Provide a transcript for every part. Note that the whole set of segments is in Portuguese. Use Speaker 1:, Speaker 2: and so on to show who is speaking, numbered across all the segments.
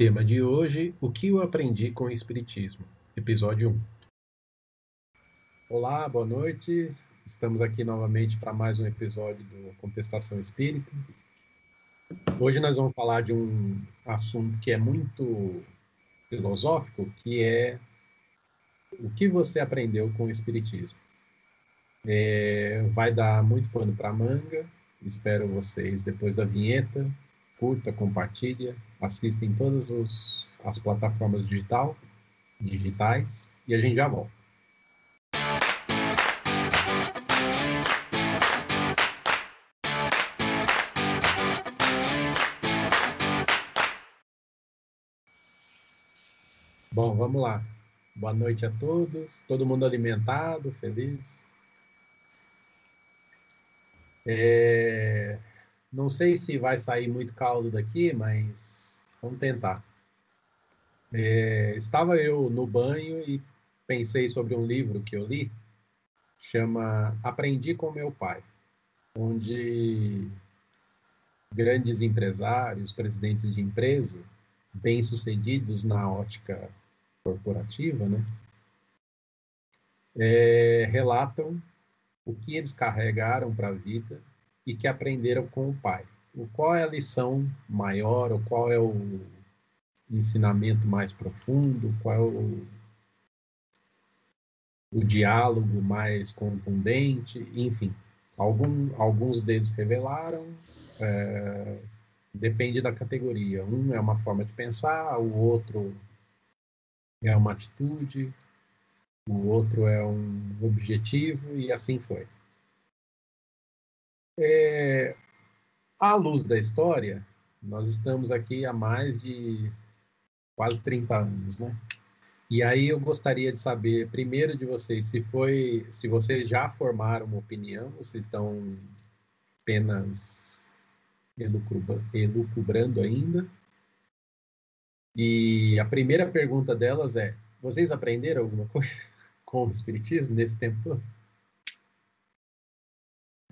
Speaker 1: Tema de hoje: O que eu aprendi com o Espiritismo? Episódio 1. Olá, boa noite. Estamos aqui novamente para mais um episódio do Contestação Espírita. Hoje nós vamos falar de um assunto que é muito filosófico, que é o que você aprendeu com o Espiritismo. É, vai dar muito pano para manga. Espero vocês depois da vinheta curta, compartilha, assista em todas os, as plataformas digital, digitais e a gente já volta. Bom, vamos lá. Boa noite a todos. Todo mundo alimentado, feliz. É... Não sei se vai sair muito caldo daqui, mas vamos tentar. É, estava eu no banho e pensei sobre um livro que eu li, chama Aprendi com Meu Pai, onde grandes empresários, presidentes de empresa, bem-sucedidos na ótica corporativa, né, é, relatam o que eles carregaram para a vida e que aprenderam com o pai. O qual é a lição maior, ou qual é o ensinamento mais profundo, qual é o, o diálogo mais contundente, enfim. Algum, alguns deles revelaram, é, depende da categoria. Um é uma forma de pensar, o outro é uma atitude, o outro é um objetivo, e assim foi. É, à luz da história, nós estamos aqui há mais de quase 30 anos, né? E aí eu gostaria de saber primeiro de vocês se foi, se vocês já formaram uma opinião, ou se estão apenas elucubrando ainda. E a primeira pergunta delas é: vocês aprenderam alguma coisa com o espiritismo nesse tempo todo?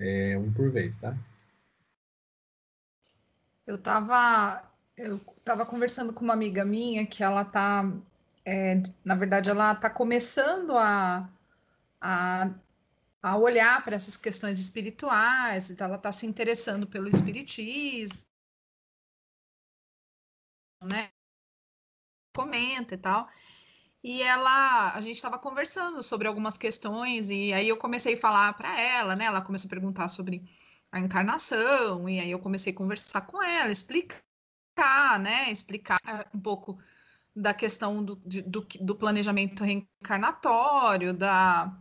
Speaker 1: É um por vez, tá?
Speaker 2: Eu estava eu tava conversando com uma amiga minha que ela tá, é, na verdade, ela tá começando a, a, a olhar para essas questões espirituais, então ela está se interessando pelo espiritismo, né? Comenta e tal. E ela, a gente estava conversando sobre algumas questões e aí eu comecei a falar para ela, né? Ela começou a perguntar sobre a encarnação e aí eu comecei a conversar com ela, explicar, né? Explicar um pouco da questão do, do, do planejamento reencarnatório, da,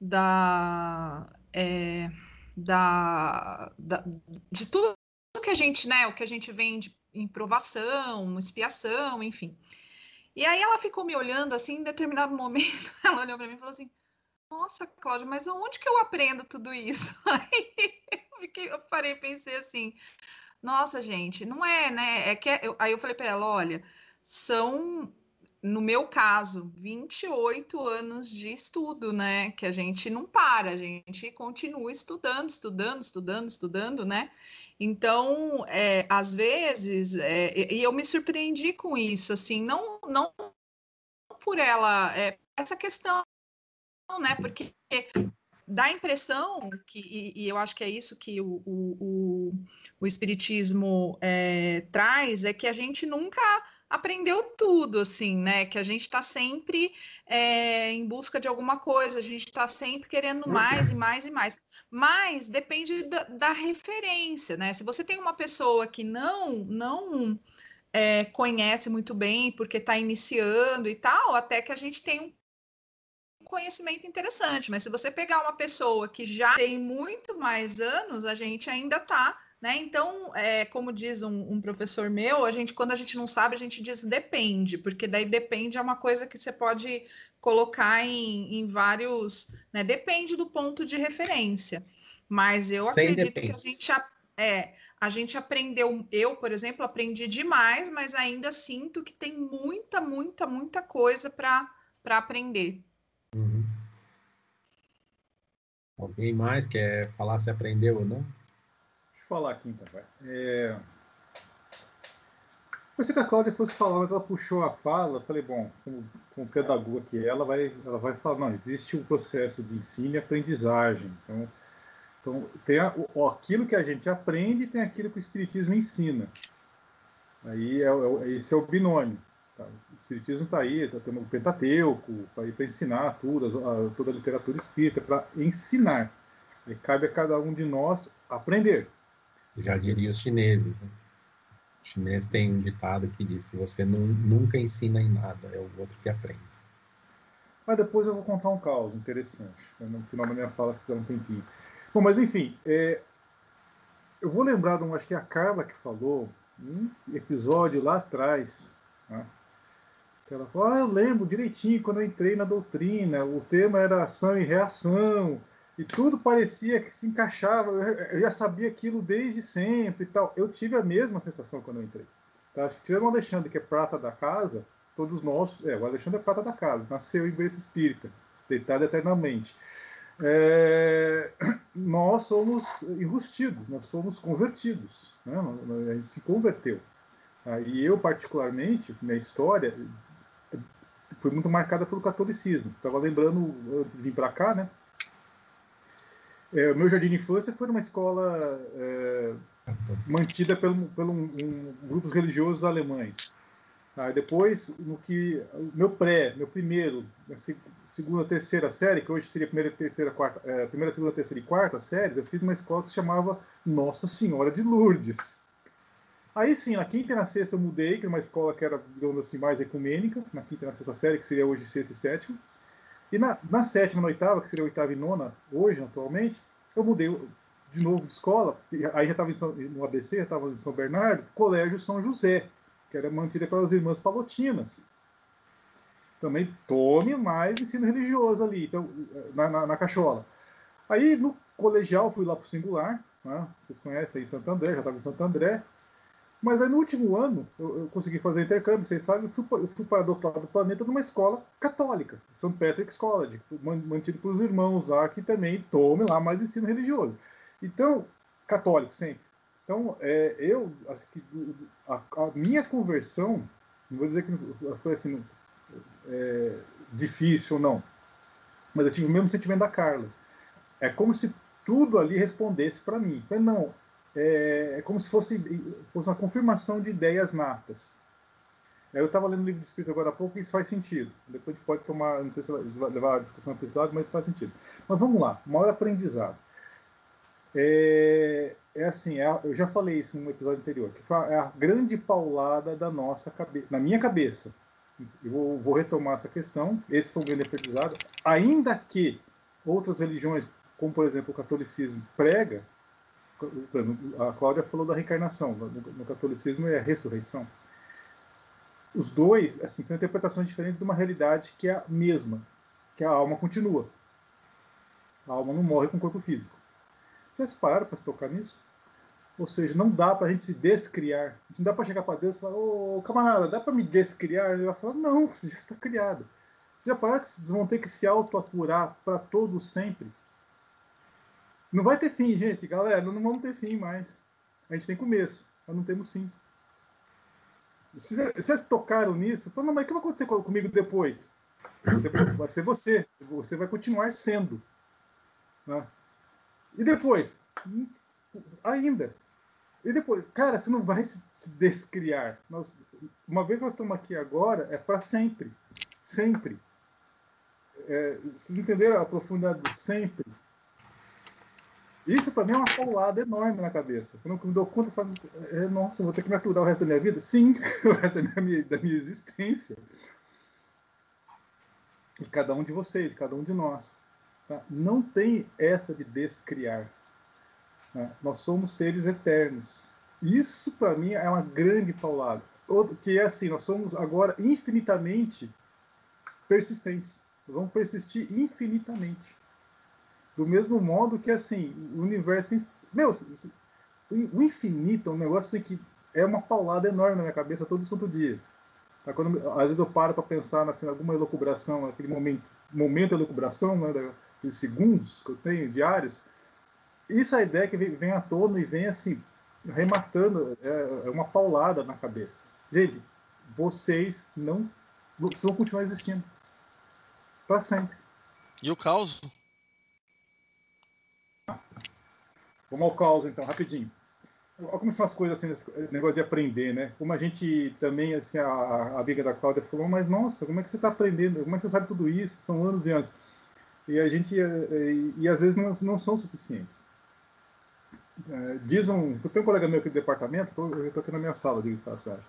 Speaker 2: da, é, da, da, de tudo que a gente, né? O que a gente vende em provação, expiação, enfim. E aí ela ficou me olhando assim, em determinado momento, ela olhou para mim e falou assim: Nossa, Cláudia, mas onde que eu aprendo tudo isso? Aí eu, fiquei, eu parei e pensei assim: Nossa, gente, não é, né? É que é, aí eu falei para ela: Olha, são no meu caso, 28 anos de estudo, né? Que a gente não para, a gente continua estudando, estudando, estudando, estudando, né? Então, é, às vezes, é, e eu me surpreendi com isso, assim, não, não por ela, é, essa questão, né? Porque dá a impressão que, e, e, eu acho que é isso que o, o, o, o Espiritismo é, traz, é que a gente nunca aprendeu tudo, assim, né? Que a gente está sempre é, em busca de alguma coisa, a gente está sempre querendo mais e mais e mais. Mas depende da, da, referência, né? Se você tem uma pessoa que não não é, conhece muito bem porque está iniciando e tal, até que a gente tem um conhecimento interessante. Mas se você pegar uma pessoa que já tem muito mais anos, a gente ainda está né? Então, é, como diz um, um, professor meu, a gente, quando a gente não sabe, a gente diz depende, porque daí depende é uma coisa que você pode colocar em, em vários. Né? Depende do ponto de referência. Mas eu Sem acredito depende. que a gente, é, a gente aprendeu, eu, por exemplo, aprendi demais, mas ainda sinto que tem muita, muita, muita coisa para aprender. Uhum.
Speaker 1: Alguém mais quer falar se aprendeu ou não?
Speaker 3: Falar aqui então, vai. É... Pensei que a Cláudia fosse falar, ela puxou a fala. Falei, bom, como, como pedagoga que ela vai, ela vai falar, não, existe um processo de ensino e aprendizagem. Então, então tem a, o, aquilo que a gente aprende tem aquilo que o Espiritismo ensina. Aí é, é, esse é o binômio. Tá? O Espiritismo está aí, está tendo o Pentateuco, está aí para ensinar tudo, a, toda a literatura espírita, para ensinar. E cabe a cada um de nós aprender.
Speaker 1: Já diria os chineses. Né? O chinês tem um ditado que diz que você não, nunca ensina em nada, é o outro que aprende.
Speaker 3: Mas depois eu vou contar um caos interessante. Né? No final da minha fala, se der um tempinho. Bom, mas enfim, é, eu vou lembrar de um, acho que é a Carla que falou, um episódio lá atrás, né? ela falou, ah, eu lembro direitinho quando eu entrei na doutrina, o tema era ação e reação, e tudo parecia que se encaixava, eu já sabia aquilo desde sempre e tal. Eu tive a mesma sensação quando eu entrei. Tá? Acho que tirando o Alexandre, que é prata da casa, todos nós, é, o Alexandre é prata da casa, nasceu em berço espírita, deitado eternamente. É, nós somos enrustidos, nós somos convertidos, né? a gente se converteu. Tá? E eu, particularmente, minha história foi muito marcada pelo catolicismo. Estava lembrando, antes de vir para cá, né? É, o meu jardim de infância foi numa escola é, mantida pelo, pelo um, um, grupos religiosos alemães. Tá? Depois, no que meu pré, meu primeiro, segunda, terceira série, que hoje seria primeira, terceira, quarta, é, primeira, segunda, terceira e quarta série, eu fiz uma escola que se chamava Nossa Senhora de Lourdes. Aí sim, na quinta e na sexta eu mudei, que era uma escola que era, digamos assim, mais ecumênica, na quinta e na sexta série, que seria hoje sexta e sétima. E na, na sétima, na oitava, que seria a oitava e nona, hoje, atualmente, eu mudei de novo de escola, aí já estava no ABC, já estava em São Bernardo, Colégio São José, que era mantida pelas irmãs palotinas. Também tome mais ensino religioso ali, então, na, na, na cachola. Aí no colegial fui lá para o singular, né? vocês conhecem aí Santo André, já estava em Santo André, mas aí no último ano, eu, eu consegui fazer intercâmbio, vocês sabem, eu fui, eu fui para o outro do planeta numa escola católica, St. Patrick's College, mantido por os irmãos lá, que também tome lá mais ensino religioso. Então, católico sempre. Então, é, eu, acho que a, a, minha conversão, não vou dizer que foi assim, é, difícil ou não, mas eu tive o mesmo sentimento da Carla. É como se tudo ali respondesse para mim. Mas não, é, é como se fosse, fosse uma confirmação de ideias natas. Eu estava lendo o livro de Espírito agora há pouco e isso faz sentido. Depois a gente pode tomar, não sei se vai levar a discussão para mas faz sentido. Mas vamos lá, maior aprendizado. É, é assim, é, eu já falei isso no episódio anterior, que é a grande paulada da nossa cabeça, na minha cabeça. Eu vou, vou retomar essa questão. Esse foi o grande aprendizado. Ainda que outras religiões, como por exemplo o catolicismo, prega a Cláudia falou da reencarnação, no, catolicismo é a ressurreição. Os dois, assim, são interpretações diferentes de uma realidade que é a mesma, que a alma continua. A alma não morre com o corpo físico. Vocês pararam para se tocar nisso? Ou seja, não dá para a gente se descriar. Não dá para chegar para Deus e falar, ô camarada, dá para me descriar? Ele vai falar, não, você já está criado. Vocês já pararam que vocês vão ter que se auto-aturar para todo sempre? Não vai ter fim, gente, galera. Não vamos ter fim mais. A gente tem começo, mas não temos fim. Vocês tocaram nisso, não, mas o que vai acontecer comigo depois? Vai ser você. Você vai continuar sendo. Né? E depois? Ainda. E depois? Cara, você não vai se descriar. Nós, uma vez nós estamos aqui agora, é para sempre. Sempre. É, vocês entenderam a profundidade do sempre? Isso para mim é uma paulada enorme na cabeça. Eu me dou conta, falo, é, nossa, vou ter que me aturar o resto da minha vida? Sim, o resto da minha, da minha existência. E cada um de vocês, cada um de nós. Tá? Não tem essa de descriar. Tá? Nós somos seres eternos. Isso para mim é uma grande paulada. Que é assim, nós somos agora infinitamente persistentes. Vamos persistir infinitamente. Do mesmo modo que, assim, o universo. Meu, o infinito é um negócio assim, que é uma paulada enorme na minha cabeça todo santo dia. Tá? Quando, às vezes eu paro para pensar assim, alguma elucubração, aquele momento, momento de elucubração, né, daqueles segundos que eu tenho, diários. Isso é a ideia que vem, vem à tona e vem assim, rematando, é, é uma paulada na cabeça. Gente, vocês não. Vocês vão continuar existindo. Para sempre.
Speaker 4: E o caos?
Speaker 3: Vamos ao caos, então, rapidinho. Olha como são as coisas, assim, esse negócio de aprender, né? Como a gente também, assim, a, amiga da Cláudia falou, mas nossa, como é que você está aprendendo? Como é que você sabe tudo isso? São anos e anos. E a gente, e, e às vezes não, não são suficientes. É, diz um, eu tenho um colega meu aqui do departamento, tô, eu estou aqui na minha sala, digo passagem.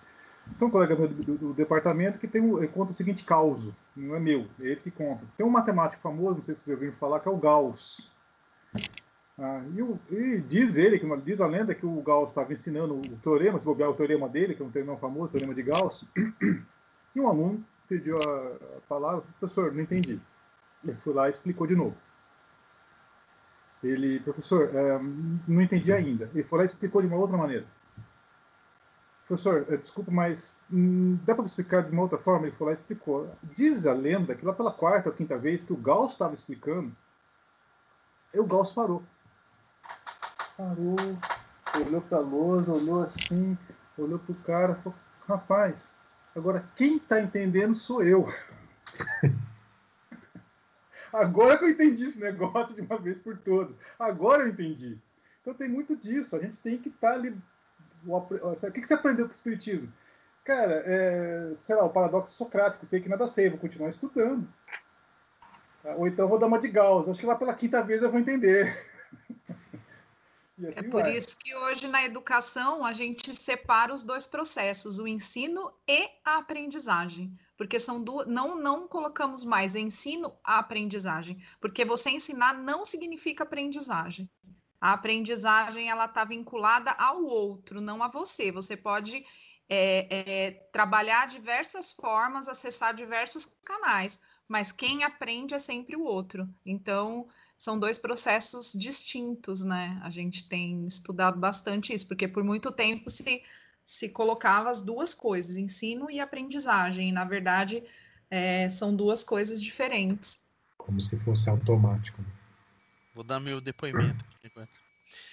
Speaker 3: Tem um colega meu do, do, do departamento que tem um, conta o seguinte caos, não é meu, é ele que conta. Tem um matemático famoso, não sei se vocês ouviram falar, que é o Gauss. Ah, e, o, e, diz ele, que diz a lenda que o Gauss estava ensinando o teorema, se bobear o teorema dele, que é um teorema famoso, teorema de Gauss, e um aluno pediu a, palavra, professor, não entendi. Ele foi lá e explicou de novo. Ele, professor, é, não entendi ainda. Ele foi lá e explicou de uma outra maneira. Professor, é, desculpa, mas hum, dá para explicar de uma outra forma? Ele foi lá e explicou. Diz a lenda que lá pela quarta ou quinta vez que o Gauss estava explicando, o Gauss parou. Parou, olhou para a lousa, olhou assim, olhou para o cara falou: Rapaz, agora quem está entendendo sou eu. Agora que eu entendi esse negócio de uma vez por todas. Agora eu entendi. Então tem muito disso. A gente tem que estar tá ali. O que você aprendeu com o Espiritismo? Cara, é, sei lá, o paradoxo socrático. Sei que nada sei, vou continuar estudando. Ou então vou dar uma de Gauss. Acho que lá pela quinta vez eu vou entender.
Speaker 2: Assim é por vai. isso que hoje na educação a gente separa os dois processos, o ensino e a aprendizagem porque são duas, não não colocamos mais ensino a aprendizagem, porque você ensinar não significa aprendizagem. A aprendizagem ela está vinculada ao outro, não a você. Você pode é, é, trabalhar diversas formas, acessar diversos canais, mas quem aprende é sempre o outro. Então são dois processos distintos, né? A gente tem estudado bastante isso, porque por muito tempo se se colocava as duas coisas, ensino e aprendizagem. E, na verdade, é, são duas coisas diferentes.
Speaker 1: Como se fosse automático.
Speaker 4: Vou dar meu depoimento aqui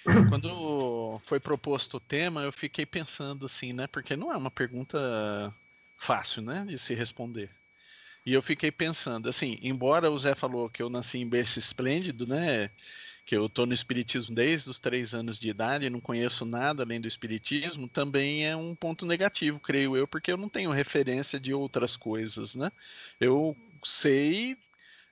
Speaker 4: Quando foi proposto o tema, eu fiquei pensando assim, né? Porque não é uma pergunta fácil, né? De se responder. E eu fiquei pensando, assim, embora o Zé falou que eu nasci em berço esplêndido, né? que eu estou no espiritismo desde os três anos de idade, não conheço nada além do espiritismo, também é um ponto negativo, creio eu, porque eu não tenho referência de outras coisas, né? Eu sei,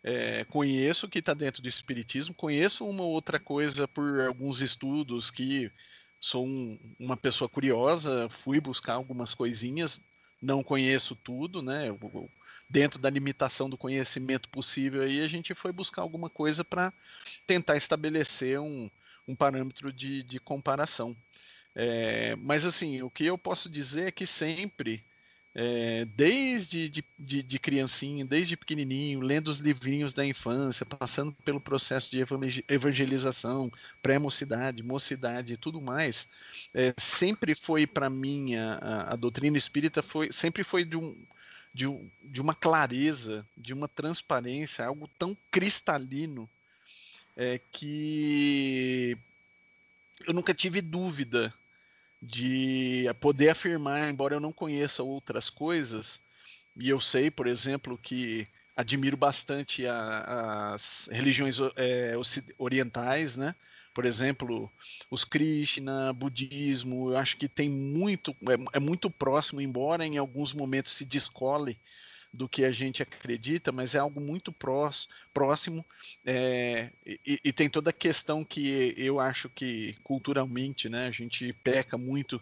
Speaker 4: é, conheço o que está dentro do espiritismo, conheço uma outra coisa por alguns estudos que sou um, uma pessoa curiosa, fui buscar algumas coisinhas, não conheço tudo, né? Eu, dentro da limitação do conhecimento possível, aí a gente foi buscar alguma coisa para tentar estabelecer um, um parâmetro de, de comparação. É, mas assim, o que eu posso dizer é que sempre, é, desde de, de, de, criancinha, desde pequenininho, lendo os livrinhos da infância, passando pelo processo de evangelização, pré-mocidade, mocidade e tudo mais, é, sempre foi para mim a, a, doutrina espírita foi sempre foi de um de, de uma clareza, de uma transparência, algo tão cristalino é, que eu nunca tive dúvida de poder afirmar, embora eu não conheça outras coisas, e eu sei, por exemplo, que admiro bastante a, as religiões é, orientais, né? Por exemplo, os Krishna, budismo, eu acho que tem muito, é, é muito próximo, embora em alguns momentos se descole do que a gente acredita, mas é algo muito prós, próximo é, e, e, tem toda a questão que eu acho que culturalmente né, a gente peca muito,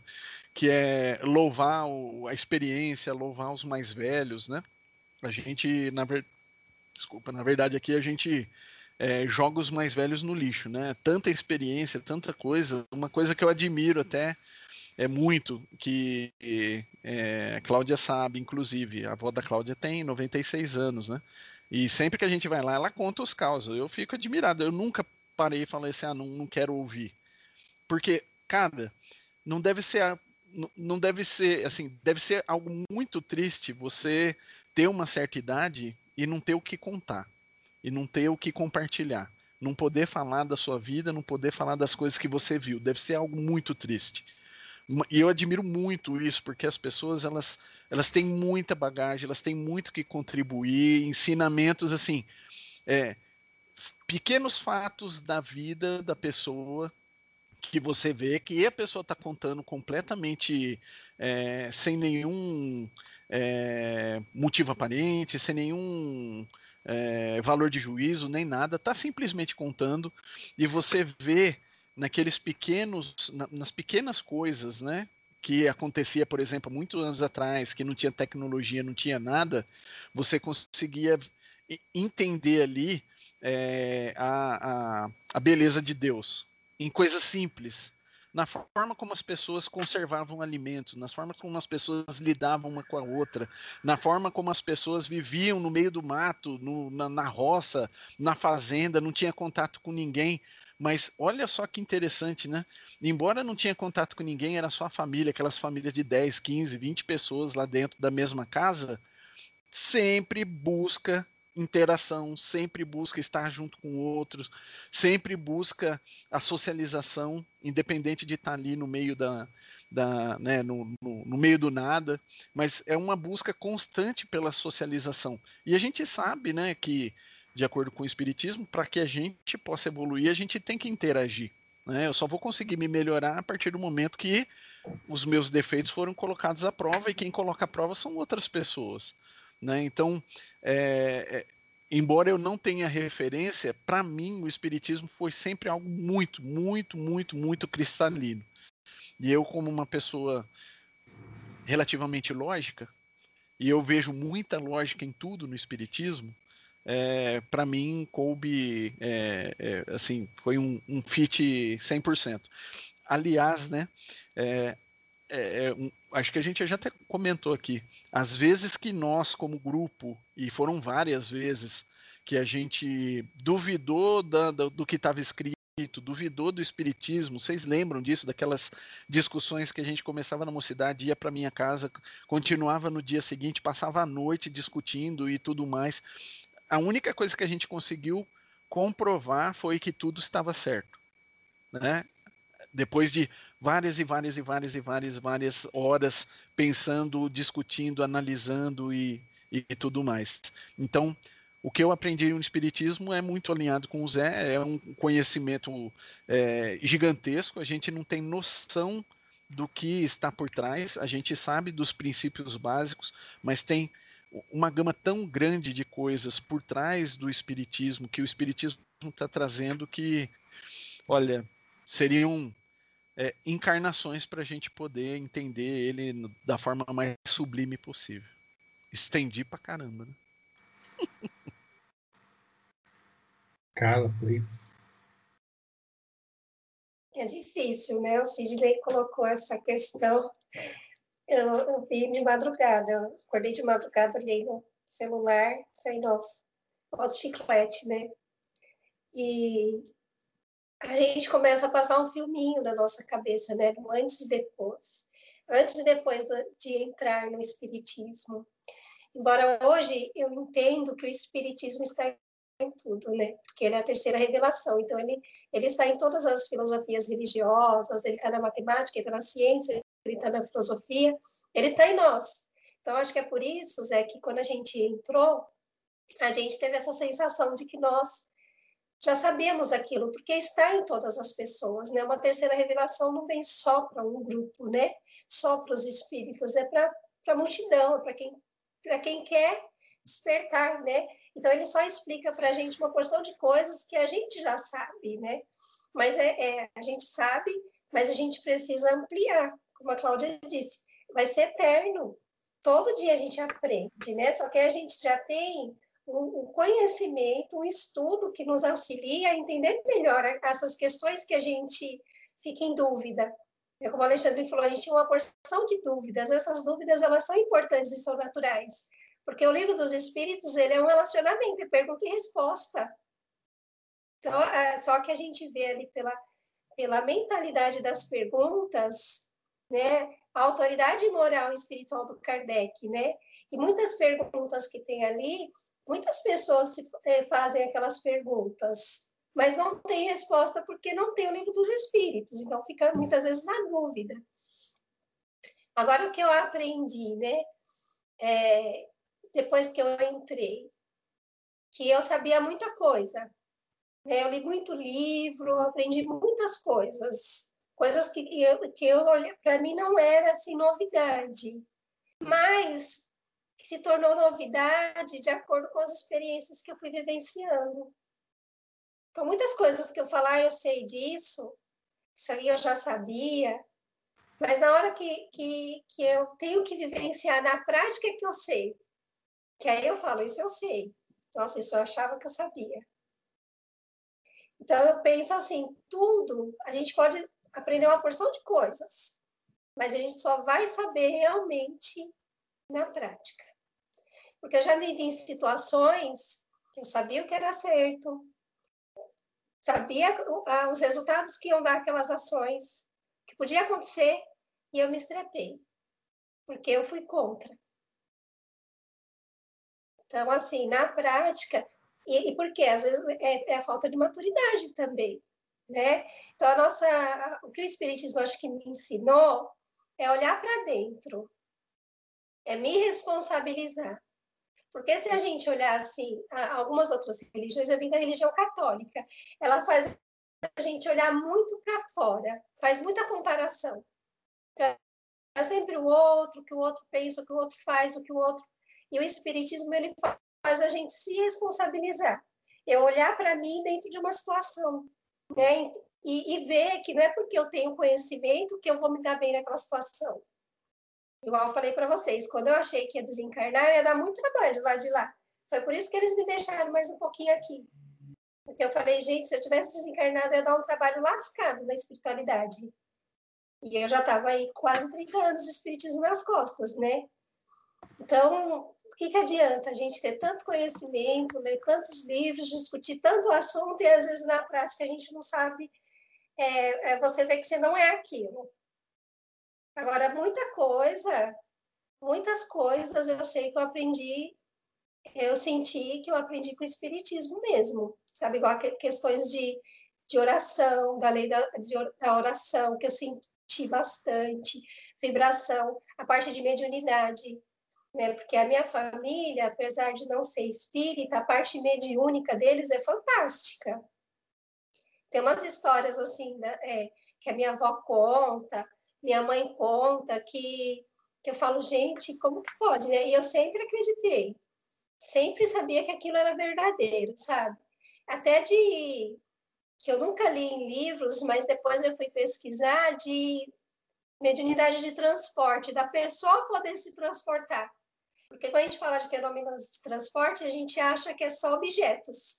Speaker 4: que é louvar o, a experiência, louvar os mais velhos, né? A gente, na, desculpa, na verdade aqui a gente é, joga os mais velhos no lixo, né? Tanta experiência, tanta coisa. Uma coisa que eu admiro até é muito, que é, a Cláudia sabe, inclusive, a avó da Cláudia tem 96 anos, né? E sempre que a gente vai lá, ela conta os causos. Eu fico admirado. Eu nunca parei e falei assim, ah, não, não quero ouvir. Porque, cara, não deve ser não deve ser assim, deve ser algo muito triste você ter uma certa idade e não ter o que contar e não ter o que compartilhar. Não poder falar da sua vida, não poder falar das coisas que você viu. Deve ser algo muito triste. E eu admiro muito isso, porque as pessoas elas, elas têm muita bagagem, elas têm muito que contribuir, ensinamentos assim, é, pequenos fatos da vida da pessoa que você vê que a pessoa está contando completamente é, sem nenhum é, motivo aparente, sem nenhum é, valor de juízo, nem nada, está simplesmente contando e você vê naqueles pequenos, na, nas pequenas coisas, né? Que acontecia, por exemplo, muitos anos atrás, que não tinha tecnologia, não tinha nada, você conseguia entender ali é, a, a, a beleza de Deus em coisas simples, na forma como as pessoas conservavam alimentos, na forma como as pessoas lidavam uma com a outra, na forma como as pessoas viviam no meio do mato, no, na, na roça, na fazenda, não tinha contato com ninguém. Mas olha só que interessante, né? Embora não tinha contato com ninguém, era só a família, aquelas famílias de 10, 15, 20 pessoas lá dentro da mesma casa, sempre busca interação, sempre busca estar junto com outros, sempre busca a socialização, independente de estar ali no meio da, da né, no, no, no, meio do nada, mas é uma busca constante pela socialização. E a gente sabe, né, que de acordo com o espiritismo, para que a gente possa evoluir, a gente tem que interagir. Né? Eu só vou conseguir me melhorar a partir do momento que os meus defeitos foram colocados à prova e quem coloca à prova são outras pessoas. Né? Então, é, é, embora eu não tenha referência, para mim o Espiritismo foi sempre algo muito, muito, muito, muito cristalino. E eu, como uma pessoa relativamente lógica, e eu vejo muita lógica em tudo no Espiritismo, é, para mim coube, é, é, assim, foi um, um fit 100%. Aliás, né, é, é, acho que a gente já até comentou aqui, às vezes que nós, como grupo, e foram várias vezes, que a gente duvidou da, da, do que estava escrito, duvidou do espiritismo. Vocês lembram disso, daquelas discussões que a gente começava na mocidade, ia para minha casa, continuava no dia seguinte, passava a noite discutindo e tudo mais. A única coisa que a gente conseguiu comprovar foi que tudo estava certo, né? Depois de várias e várias e várias e várias várias horas pensando, discutindo, analisando e, e, tudo mais. Então, o que eu aprendi no Espiritismo é muito alinhado com o Zé, é um conhecimento é, gigantesco, a gente não tem noção do que está por trás, a gente sabe dos princípios básicos, mas tem uma gama tão grande de coisas por trás do Espiritismo, que o Espiritismo está trazendo, que, olha, seriam é, encarnações para a gente poder entender ele da forma mais sublime possível. Estendi pra caramba, né?
Speaker 1: Carla, please.
Speaker 5: É difícil, né? O Sidney colocou essa questão. Eu, eu vi de madrugada, eu acordei de madrugada, olhei no celular, falei, nossa, outro chiclete, né? E a gente começa a passar um filminho da nossa cabeça, né? No antes e depois. Antes e depois de entrar no Espiritismo. Embora hoje eu entendo que o Espiritismo está em tudo, né? Porque ele é a terceira revelação. Então, ele, ele está em todas as filosofias religiosas, ele está na matemática, ele está na ciência, ele está na filosofia, ele está em nós. Então, acho que é por isso, Zé, que quando a gente entrou, a gente teve essa sensação de que nós já sabemos aquilo, porque está em todas as pessoas, né? Uma terceira revelação não vem só para um grupo, né? Só para os espíritos, é para a multidão, para quem, quem quer despertar, né? Então ele só explica para a gente uma porção de coisas que a gente já sabe, né? Mas é, é, a gente sabe, mas a gente precisa ampliar, como a Cláudia disse, vai ser eterno. Todo dia a gente aprende, né? Só que a gente já tem um, conhecimento, um estudo que nos auxilia a entender melhor essas questões que a gente fica em dúvida. É como o Alexandre falou, a gente tem uma porção de dúvidas. Essas dúvidas elas são importantes e são naturais, porque o livro dos Espíritos ele é um relacionamento, é pergunta e resposta. Então, é, só que a gente vê ali pela pela mentalidade das perguntas, né, a autoridade moral e espiritual do Kardec, né, e muitas perguntas que tem ali Muitas pessoas eh, fazem aquelas perguntas, mas não tem resposta porque não tem o livro dos espíritos, então fica muitas vezes na dúvida. Agora, o que eu aprendi, né? É, depois que eu entrei, que eu sabia muita coisa. Né? Eu li muito livro, aprendi muitas coisas, coisas que eu, que eu para mim não era assim novidade, mas se tornou novidade de acordo com as experiências que eu fui vivenciando. Então, muitas coisas que eu falar, ah, eu sei disso, isso aí eu já sabia, mas na hora que, que, que eu tenho que vivenciar na prática é que eu sei. Que aí eu falo, isso eu sei. Nossa, isso eu achava que eu sabia. Então, eu penso assim, tudo, a gente pode aprender uma porção de coisas, mas a gente só vai saber realmente na prática. Porque eu já me vi em situações que eu sabia o que era certo, sabia os resultados que iam dar aquelas ações, que podia acontecer, e eu me estrepei, porque eu fui contra. Então, assim, na prática, e, e porque às vezes é, é, a falta de maturidade também, né? Então, a nossa, o que o Espiritismo acho que me ensinou é olhar para dentro, é me responsabilizar. Porque se a gente olhar assim, algumas outras religiões, eu vim da religião católica, ela faz a gente olhar muito para fora, faz muita comparação. Então, é sempre o outro, o que o outro pensa, o que o outro faz, o que o outro. E o espiritismo ele faz a gente se responsabilizar. Eu olhar para mim dentro de uma situação, né? E, e ver que não é porque eu tenho conhecimento que eu vou me dar bem naquela situação. Igual eu falei para vocês, quando eu achei que ia desencarnar, ia dar muito trabalho lá de lá. Foi por isso que eles me deixaram mais um pouquinho aqui. Porque eu falei, gente, se eu tivesse desencarnado, ia dar um trabalho lascado na espiritualidade. E eu já estava aí quase 30 anos de espiritismo nas costas, né? Então, o que, que adianta a gente ter tanto conhecimento, ler tantos livros, discutir tanto assunto e às vezes na prática a gente não sabe, é, é você vê que você não é aquilo. Agora, muita coisa, muitas coisas eu sei que eu aprendi, eu senti que eu aprendi com o Espiritismo mesmo, sabe? Igual questões de, de oração, da lei da, de, da oração, que eu senti bastante, vibração, a parte de mediunidade, né? Porque a minha família, apesar de não ser espírita, a parte mediúnica deles é fantástica. Tem umas histórias assim, né? é, que a minha avó conta, minha mãe conta que, que eu falo, gente, como que pode, né? E eu sempre acreditei, sempre sabia que aquilo era verdadeiro, sabe? Até de que eu nunca li em livros, mas depois eu fui pesquisar de mediunidade de transporte, da pessoa poder se transportar. Porque quando a gente fala de fenômenos de transporte, a gente acha que é só objetos.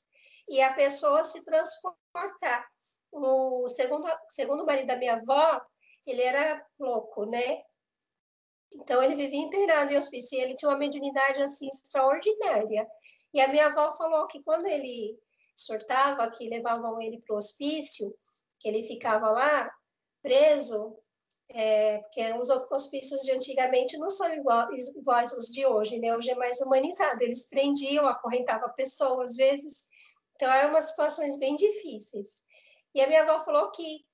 Speaker 5: E a pessoa se transportar. O segundo, segundo o marido da minha avó, ele era louco, né? Então ele vivia internado em hospício e ele tinha uma mediunidade assim extraordinária. E a minha avó falou que quando ele surtava, que levavam ele para o hospício, que ele ficava lá preso, é, porque os hospícios de antigamente não são iguais, iguais os de hoje, né? Hoje é mais humanizado. Eles prendiam, acorrentavam pessoas às vezes. Então eram umas situações bem difíceis. E a minha avó falou que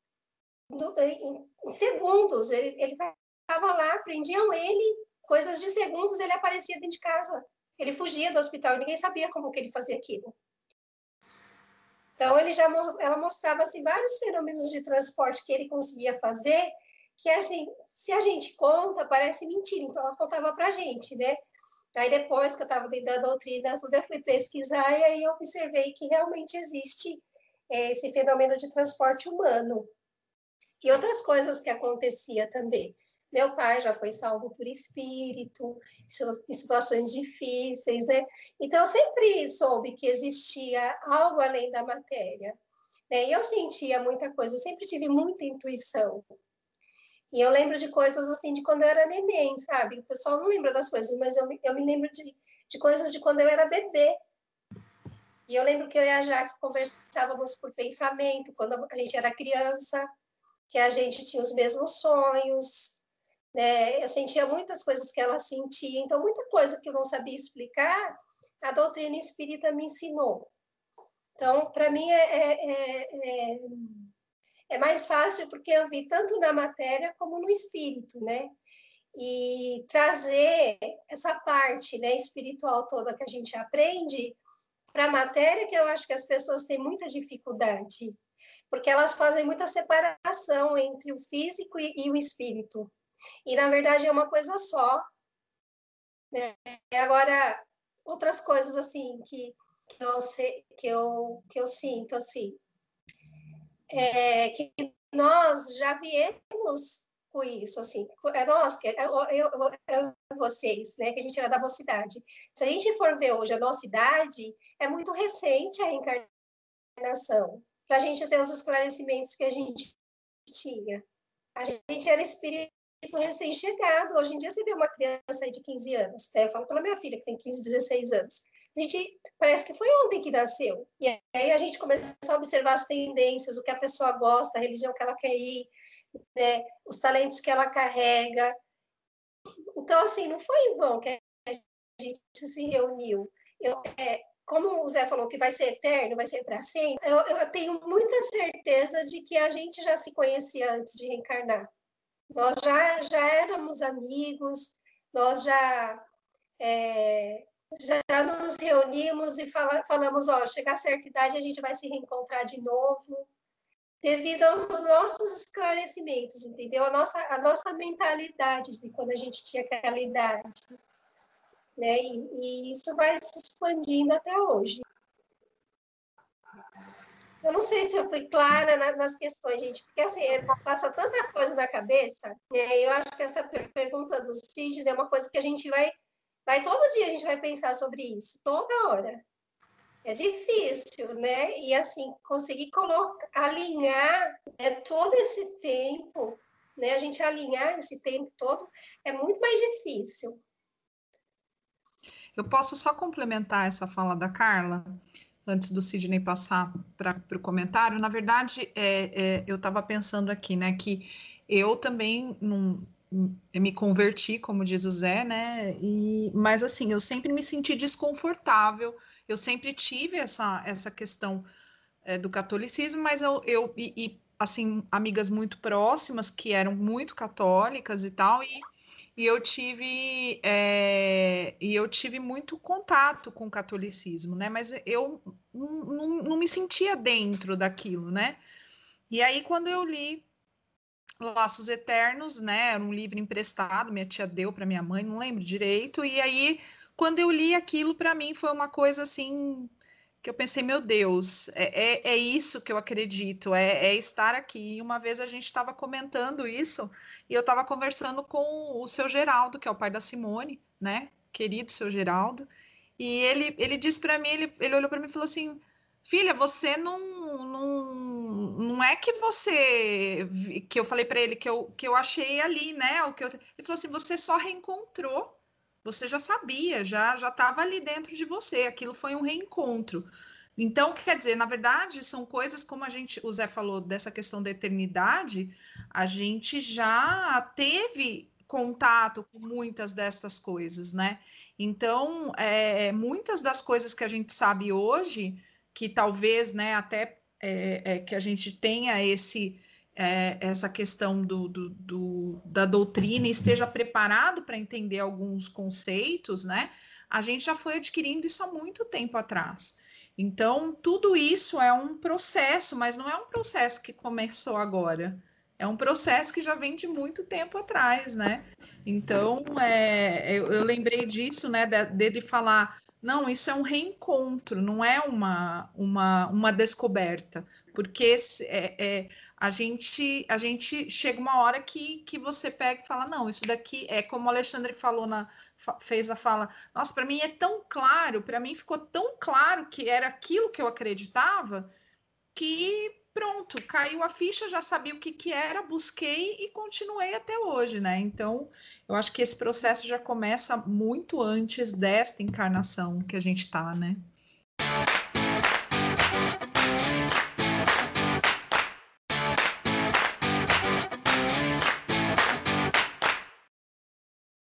Speaker 5: em, segundos. Ele estava lá, prendiam ele, coisas de segundos ele aparecia dentro de casa. Ele fugia do hospital, ninguém sabia como que ele fazia aquilo. Então ele já ela mostrava assim, vários fenômenos de transporte que ele conseguia fazer, que assim, se a gente conta, parece mentira. Então ela contava para gente, né? Aí depois que eu estava dentro da doutrina, tudo eu fui pesquisar e aí eu observei que realmente existe é, esse fenômeno de transporte humano. E outras coisas que acontecia também. Meu pai já foi salvo por espírito, em situações difíceis, né? Então, eu sempre soube que existia algo além da matéria. Né? E eu sentia muita coisa, eu sempre tive muita intuição. E eu lembro de coisas assim de quando eu era neném, sabe? O pessoal não lembra das coisas, mas eu, eu me lembro de, de coisas de quando eu era bebê. E eu lembro que eu e a Jaque conversávamos por pensamento, quando a gente era criança que a gente tinha os mesmos sonhos, né? Eu sentia muitas coisas que ela sentia, então muita coisa que eu não sabia explicar, a doutrina espírita me ensinou. Então, para mim é, é, é, é, mais fácil porque eu vi tanto na matéria como no espírito, né? e trazer essa parte né, espiritual toda que a gente aprende para a matéria, que eu acho que as pessoas têm muita dificuldade, porque elas fazem muita separação entre o físico e, e o espírito. E, na verdade, é uma coisa só. Né? Agora, outras coisas, assim, que, que, eu, que, eu, que eu sinto, assim, é que nós já viemos com isso, assim, é nós, que é, eu, eu, vocês, né, que a gente era da mocidade. Se a gente for ver hoje a nossa idade, é muito recente a reencarnação, para a gente ter os esclarecimentos que a gente tinha. A gente era espírito recém-chegado. Hoje em dia, você vê uma criança de 15 anos. Né? Eu falo pela minha filha, que tem 15, 16 anos. A gente parece que foi ontem que nasceu. E aí a gente começa a observar as tendências, o que a pessoa gosta, a religião que ela quer ir, né? os talentos que ela carrega. Então, assim, não foi em vão que a gente se reuniu. Eu, é, como o Zé falou que vai ser eterno, vai ser para sempre, eu, eu, tenho muita certeza de que a gente já se conhecia antes de reencarnar. Nós já, já éramos amigos, nós já, é, já nos reunimos e fala, falamos, ó, chegar a certa idade a gente vai se reencontrar de novo, devido aos nossos esclarecimentos, entendeu? A nossa, a nossa mentalidade de quando a gente tinha aquela idade né? E, e isso vai se expandindo até hoje. Eu não sei se eu fui clara na, nas questões, gente, porque assim, passa tanta coisa na cabeça, né? Eu acho que essa pergunta do Cid é uma coisa que a gente vai, vai todo dia a gente vai pensar sobre isso, toda hora. É difícil, né? E assim, conseguir colocar, alinhar né, todo esse tempo, né? A gente alinhar esse tempo todo é muito mais difícil.
Speaker 2: Eu posso só complementar essa fala da Carla, antes do Sidney passar para o comentário. Na verdade, é, é, eu estava pensando aqui, né, que eu também me converti, como diz o Zé, né? E, mas assim, eu sempre me senti desconfortável. Eu sempre tive essa, essa questão é, do catolicismo, mas eu, eu e, e, assim, amigas muito próximas que eram muito católicas e tal, e e eu tive é, e eu tive muito contato com o catolicismo, né? Mas eu não, não, me sentia dentro daquilo, né? E aí quando eu li Laços Eternos, né? Era um livro emprestado, minha tia deu para minha mãe, não lembro direito. E aí quando eu li aquilo para mim foi uma coisa assim que eu pensei, meu Deus, é, é, é isso que eu acredito, é, é estar aqui. E uma vez a gente estava comentando isso e eu estava conversando com o seu Geraldo, que é o pai da Simone, né? Querido seu Geraldo. E ele, ele disse para mim, ele, ele olhou para mim e falou assim: Filha, você não, não, não é que você. Que eu falei para ele que eu, que eu achei ali, né? O que eu, ele falou assim: você só reencontrou. Você já sabia, já já estava ali dentro de você. Aquilo foi um reencontro. Então, quer dizer, na verdade, são coisas como a gente, o Zé falou dessa questão da eternidade, a gente já teve contato com muitas dessas coisas, né? Então, é, muitas das coisas que a gente sabe hoje, que talvez, né, até é, é, que a gente tenha esse é, essa questão do, do, do, da doutrina e esteja preparado para entender alguns conceitos, né? A gente já foi adquirindo isso há muito tempo atrás. Então, tudo isso é um processo, mas não é um processo que começou agora. É um processo que já vem de muito tempo atrás, né? Então, é, eu, eu lembrei disso, né? Dele falar, não, isso é um reencontro, não é uma, uma, uma descoberta, porque é, é, a, gente, a gente chega uma hora que, que você pega e fala, não, isso daqui é como o Alexandre falou na, fez a fala, nossa, para mim é tão claro, para mim ficou tão claro que era aquilo que eu acreditava, que pronto, caiu a ficha, já sabia o que, que era, busquei e continuei até hoje, né? Então, eu acho que esse processo já começa muito antes desta encarnação que a gente está, né?